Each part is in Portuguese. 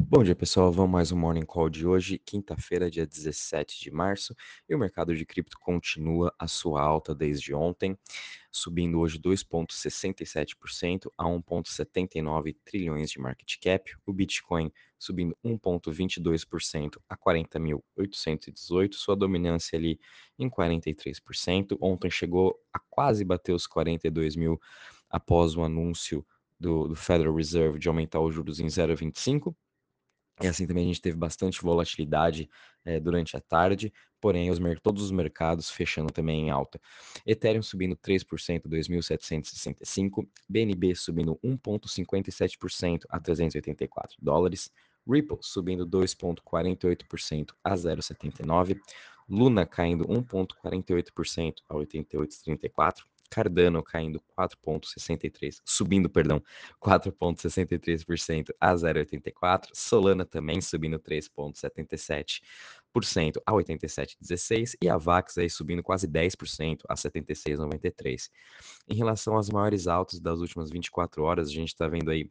Bom dia, pessoal. Vamos mais um Morning Call de hoje, quinta-feira, dia 17 de março, e o mercado de cripto continua a sua alta desde ontem, subindo hoje 2,67% a 1,79 trilhões de market cap, o Bitcoin subindo 1,22% a 40.818, sua dominância ali em 43%. Ontem chegou a quase bater os 42 mil após o anúncio do, do Federal Reserve de aumentar os juros em 0,25 e assim também a gente teve bastante volatilidade é, durante a tarde, porém os, todos os mercados fechando também em alta. Ethereum subindo 3%, 2.765, BNB subindo 1,57% a 384 dólares, Ripple subindo 2,48% a 0,79, Luna caindo 1,48% a 88,34, Cardano caindo 4,63%, subindo, perdão, 4,63% a 0,84%, Solana também subindo 3,77% a 87,16% e a Vax aí subindo quase 10% a 76,93%. Em relação às maiores altas das últimas 24 horas, a gente está vendo aí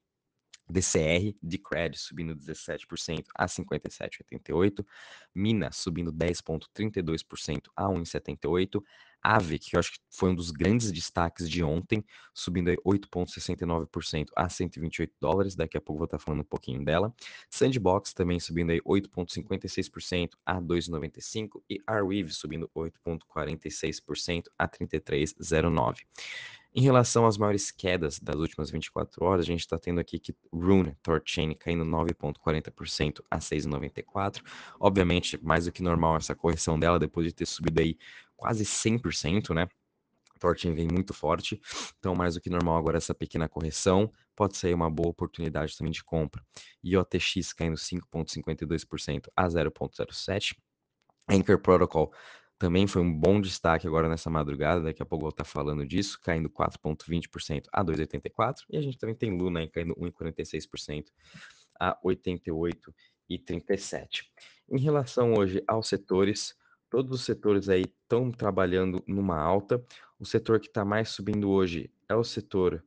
DCR de Cred subindo 17% a 57,88, Mina subindo 10,32% a 1,78, Ave, que eu acho que foi um dos grandes destaques de ontem, subindo 8,69% a 128 dólares. Daqui a pouco vou estar falando um pouquinho dela. Sandbox também subindo 8,56% a 2,95 e Arweave subindo 8,46% a 33,09. Em relação às maiores quedas das últimas 24 horas, a gente está tendo aqui que Rune Torchain caindo 9,40% a 6,94. Obviamente, mais do que normal essa correção dela, depois de ter subido aí quase 100%, né? Torchain vem muito forte, então mais do que normal agora essa pequena correção pode ser uma boa oportunidade também de compra. E OTX caindo 5,52% a 0,07. Anchor Protocol também foi um bom destaque agora nessa madrugada, daqui a pouco eu vou estar falando disso, caindo 4,20% a 2,84%, e a gente também tem Luna caindo 1,46% a 88,37%. Em relação hoje aos setores, todos os setores aí estão trabalhando numa alta, o setor que está mais subindo hoje é o setor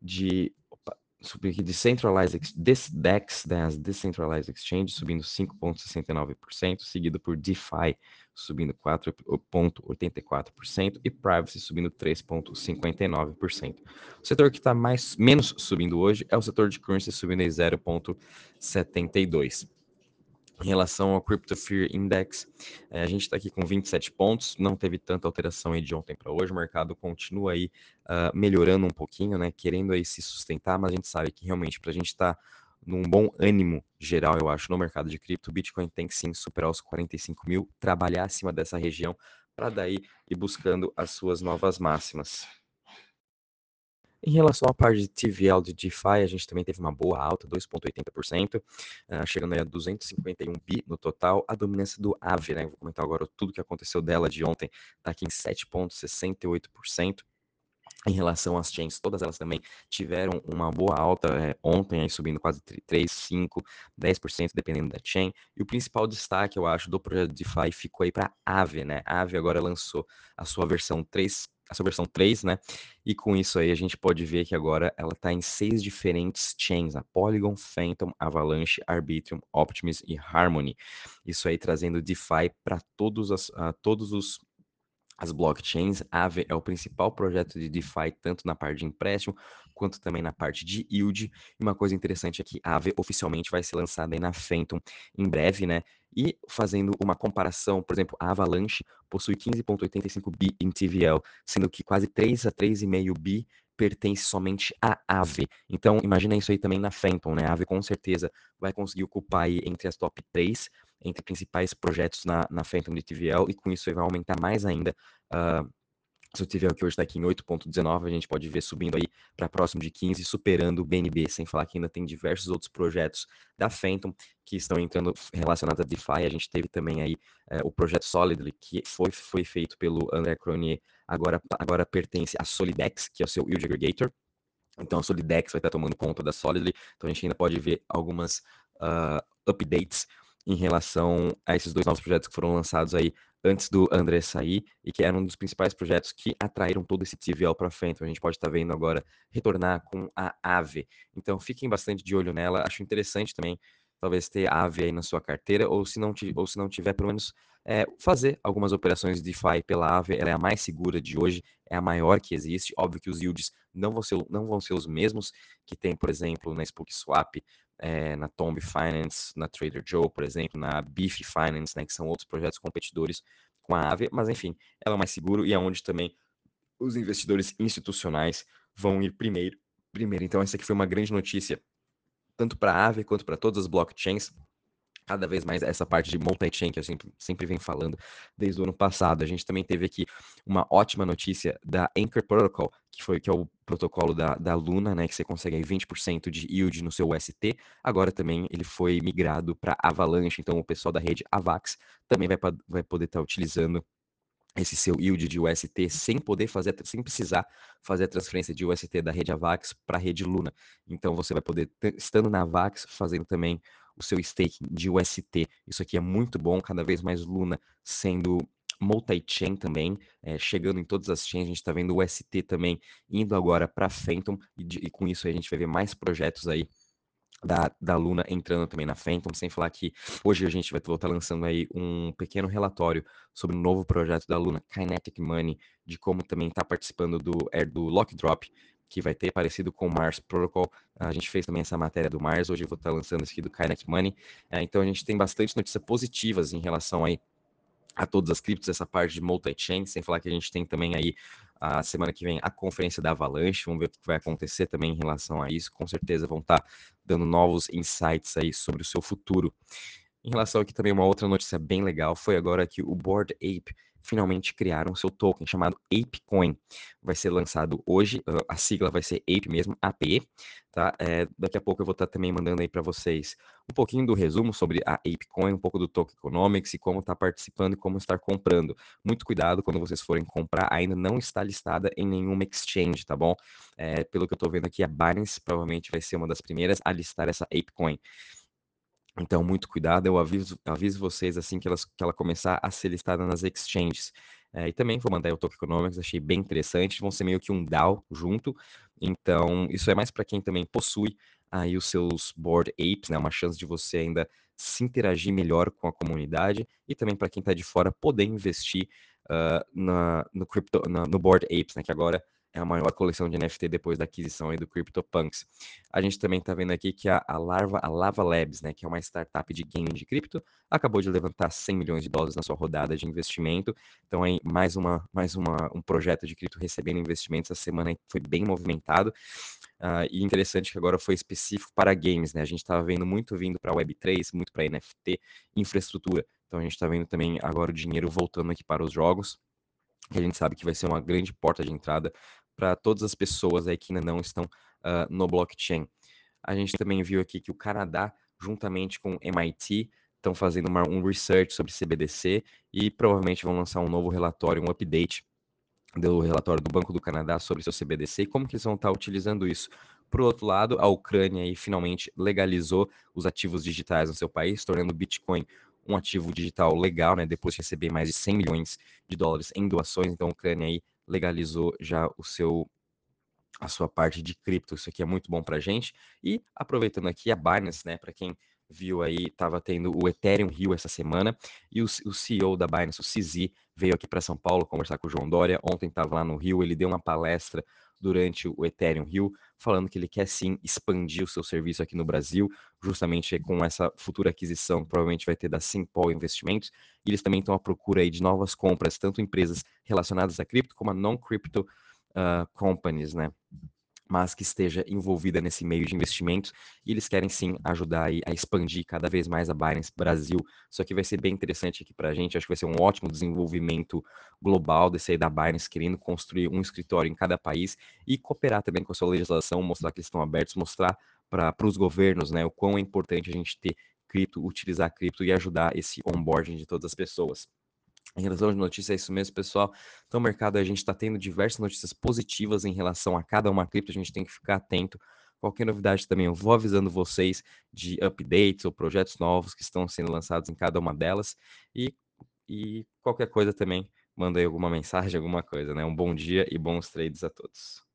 de subir aqui Decentralized DEX, né, as Decentralized Exchange, subindo 5,69%, seguido por DeFi, subindo 4,84% e Privacy subindo 3,59%. O setor que está mais menos subindo hoje é o setor de currency, subindo em 0,72%. Em relação ao Crypto Fear Index, eh, a gente está aqui com 27 pontos, não teve tanta alteração aí de ontem para hoje, o mercado continua aí uh, melhorando um pouquinho, né, querendo aí se sustentar, mas a gente sabe que realmente para a gente estar tá num bom ânimo geral, eu acho, no mercado de cripto, o Bitcoin tem que sim superar os 45 mil, trabalhar acima dessa região, para daí ir buscando as suas novas máximas. Em relação à parte de TVL de DeFi, a gente também teve uma boa alta, 2,80%, uh, ah, chegando a 251 bi no total. A dominância do AVE, né? Vou comentar agora tudo que aconteceu dela de ontem, está aqui em 7,68%. Em relação às chains, todas elas também tiveram uma boa alta é, ontem, aí subindo quase 3, 5, 10%, dependendo da chain. E o principal destaque, eu acho, do projeto DeFi ficou aí para a Aave, né? A Aave agora lançou a sua versão 3 essa versão 3, né? E com isso aí a gente pode ver que agora ela está em seis diferentes chains, a Polygon, Phantom, Avalanche, Arbitrum, Optimus e Harmony. Isso aí trazendo DeFi para todos, as, uh, todos os as blockchains. Aave é o principal projeto de DeFi, tanto na parte de empréstimo quanto também na parte de yield. E uma coisa interessante é que a Aave oficialmente vai ser lançada aí na Phantom em breve, né? E fazendo uma comparação, por exemplo, a Avalanche possui 15,85 bi em TVL, sendo que quase 3 a 3,5 bi pertence somente à Aave. Então, imagina isso aí também na Phantom, né? A Aave com certeza vai conseguir ocupar aí entre as top 3, entre principais projetos na, na Phantom de TVL, e com isso vai aumentar mais ainda uh, se o TVL que hoje está aqui em 8.19, a gente pode ver subindo aí para próximo de 15, superando o BNB, sem falar que ainda tem diversos outros projetos da Phantom que estão entrando relacionados a DeFi. A gente teve também aí é, o projeto Solidly, que foi, foi feito pelo André Cronier, agora, agora pertence à Solidex, que é o seu yield aggregator. Então a Solidex vai estar tomando conta da Solidly, então a gente ainda pode ver algumas uh, updates em relação a esses dois novos projetos que foram lançados aí antes do André sair e que era um dos principais projetos que atraíram todo esse TVL para frente. Então, a gente pode estar tá vendo agora retornar com a AVE. Então fiquem bastante de olho nela. Acho interessante também talvez ter Aave aí na sua carteira, ou se não, ou se não tiver, pelo menos é, fazer algumas operações de DeFi pela Aave, ela é a mais segura de hoje, é a maior que existe. Óbvio que os yields não vão ser, não vão ser os mesmos que tem, por exemplo, na SpookSwap, é, na Tomb Finance, na Trader Joe, por exemplo, na Beef Finance, né, que são outros projetos competidores com a Aave, mas enfim, ela é mais seguro e é onde também os investidores institucionais vão ir primeiro. primeiro. Então, essa aqui foi uma grande notícia, tanto para a Aave quanto para todas as blockchains. Cada vez mais essa parte de multi-chain que eu sempre, sempre venho falando desde o ano passado. A gente também teve aqui uma ótima notícia da Anchor Protocol, que foi que é o protocolo da, da Luna, né, que você consegue aí 20% de yield no seu UST. Agora também ele foi migrado para Avalanche, então o pessoal da rede Avax também vai, vai poder estar tá utilizando esse seu yield de UST sem poder fazer, sem precisar fazer a transferência de UST da rede Avax para a rede Luna. Então você vai poder, estando na Avax, fazendo também o seu staking de UST. Isso aqui é muito bom, cada vez mais Luna sendo multi-chain também, é, chegando em todas as chains, a gente está vendo o UST também indo agora para Phantom, e, e com isso a gente vai ver mais projetos aí da, da Luna entrando também na Phantom, sem falar que hoje a gente vai estar lançando aí um pequeno relatório sobre um novo projeto da Luna, Kinetic Money, de como também está participando do, é, do Lock Drop, que vai ter parecido com o Mars Protocol. A gente fez também essa matéria do Mars, hoje eu vou estar lançando esse aqui do Kinetic Money. É, então a gente tem bastante notícias positivas em relação aí a todas as criptos, essa parte de multi-chain, sem falar que a gente tem também aí a semana que vem a conferência da Avalanche, vamos ver o que vai acontecer também em relação a isso, com certeza vão estar dando novos insights aí sobre o seu futuro. Em relação aqui também uma outra notícia bem legal, foi agora que o Board Ape finalmente criaram seu token chamado ApeCoin. Vai ser lançado hoje, a sigla vai ser Ape mesmo, APE, tá? É, daqui a pouco eu vou estar também mandando aí para vocês um pouquinho do resumo sobre a ApeCoin, um pouco do Token Economics e como está participando e como estar comprando. Muito cuidado quando vocês forem comprar, ainda não está listada em nenhuma exchange, tá bom? É, pelo que eu estou vendo aqui, a Binance provavelmente vai ser uma das primeiras a listar essa ApeCoin. Então, muito cuidado, eu aviso, aviso vocês assim que, elas, que ela começar a ser listada nas exchanges. É, e também vou mandar o Token Economics, achei bem interessante, vão ser meio que um DAO junto. Então, isso é mais para quem também possui aí os seus board apes, né? Uma chance de você ainda se interagir melhor com a comunidade e também para quem está de fora poder investir uh, na, no, crypto, na, no board apes, né? Que agora é a maior coleção de NFT depois da aquisição aí do CryptoPunks. A gente também está vendo aqui que a, a, Larva, a Lava Labs, né, que é uma startup de game de cripto, acabou de levantar 100 milhões de dólares na sua rodada de investimento. Então aí mais uma mais uma, um projeto de cripto recebendo investimentos essa semana foi bem movimentado. Uh, e interessante que agora foi específico para games, né? A gente estava vendo muito vindo para Web3, muito para NFT, infraestrutura. Então a gente está vendo também agora o dinheiro voltando aqui para os jogos que a gente sabe que vai ser uma grande porta de entrada para todas as pessoas aí que ainda não estão uh, no blockchain. A gente também viu aqui que o Canadá, juntamente com o MIT, estão fazendo uma, um research sobre CBDC e provavelmente vão lançar um novo relatório, um update do relatório do Banco do Canadá sobre seu CBDC e como que eles vão estar utilizando isso. Por outro lado, a Ucrânia aí finalmente legalizou os ativos digitais no seu país, tornando o Bitcoin um ativo digital legal, né, depois de receber mais de 100 milhões de dólares em doações, então a Ucrânia aí legalizou já o seu a sua parte de cripto, isso aqui é muito bom para gente. E aproveitando aqui a Binance, né, para quem viu aí, estava tendo o Ethereum Rio essa semana, e o, o CEO da Binance, o CZ, veio aqui para São Paulo conversar com o João Dória. Ontem estava lá no Rio, ele deu uma palestra durante o Ethereum Rio, falando que ele quer sim expandir o seu serviço aqui no Brasil, justamente com essa futura aquisição, provavelmente vai ter da Simpol Investimentos, e eles também estão à procura aí de novas compras, tanto empresas relacionadas a cripto como a non-crypto uh, companies, né? Mas que esteja envolvida nesse meio de investimentos e eles querem sim ajudar a expandir cada vez mais a Binance Brasil. Isso aqui vai ser bem interessante aqui para a gente, acho que vai ser um ótimo desenvolvimento global desse aí da Binance, querendo construir um escritório em cada país e cooperar também com a sua legislação, mostrar que eles estão abertos, mostrar para os governos né, o quão é importante a gente ter cripto, utilizar cripto e ajudar esse onboarding de todas as pessoas. Em relação às notícias, é isso mesmo, pessoal. Então, mercado, a gente está tendo diversas notícias positivas em relação a cada uma cripto, a gente tem que ficar atento. Qualquer novidade também, eu vou avisando vocês de updates ou projetos novos que estão sendo lançados em cada uma delas. E, e qualquer coisa também, manda aí alguma mensagem, alguma coisa, né? Um bom dia e bons trades a todos.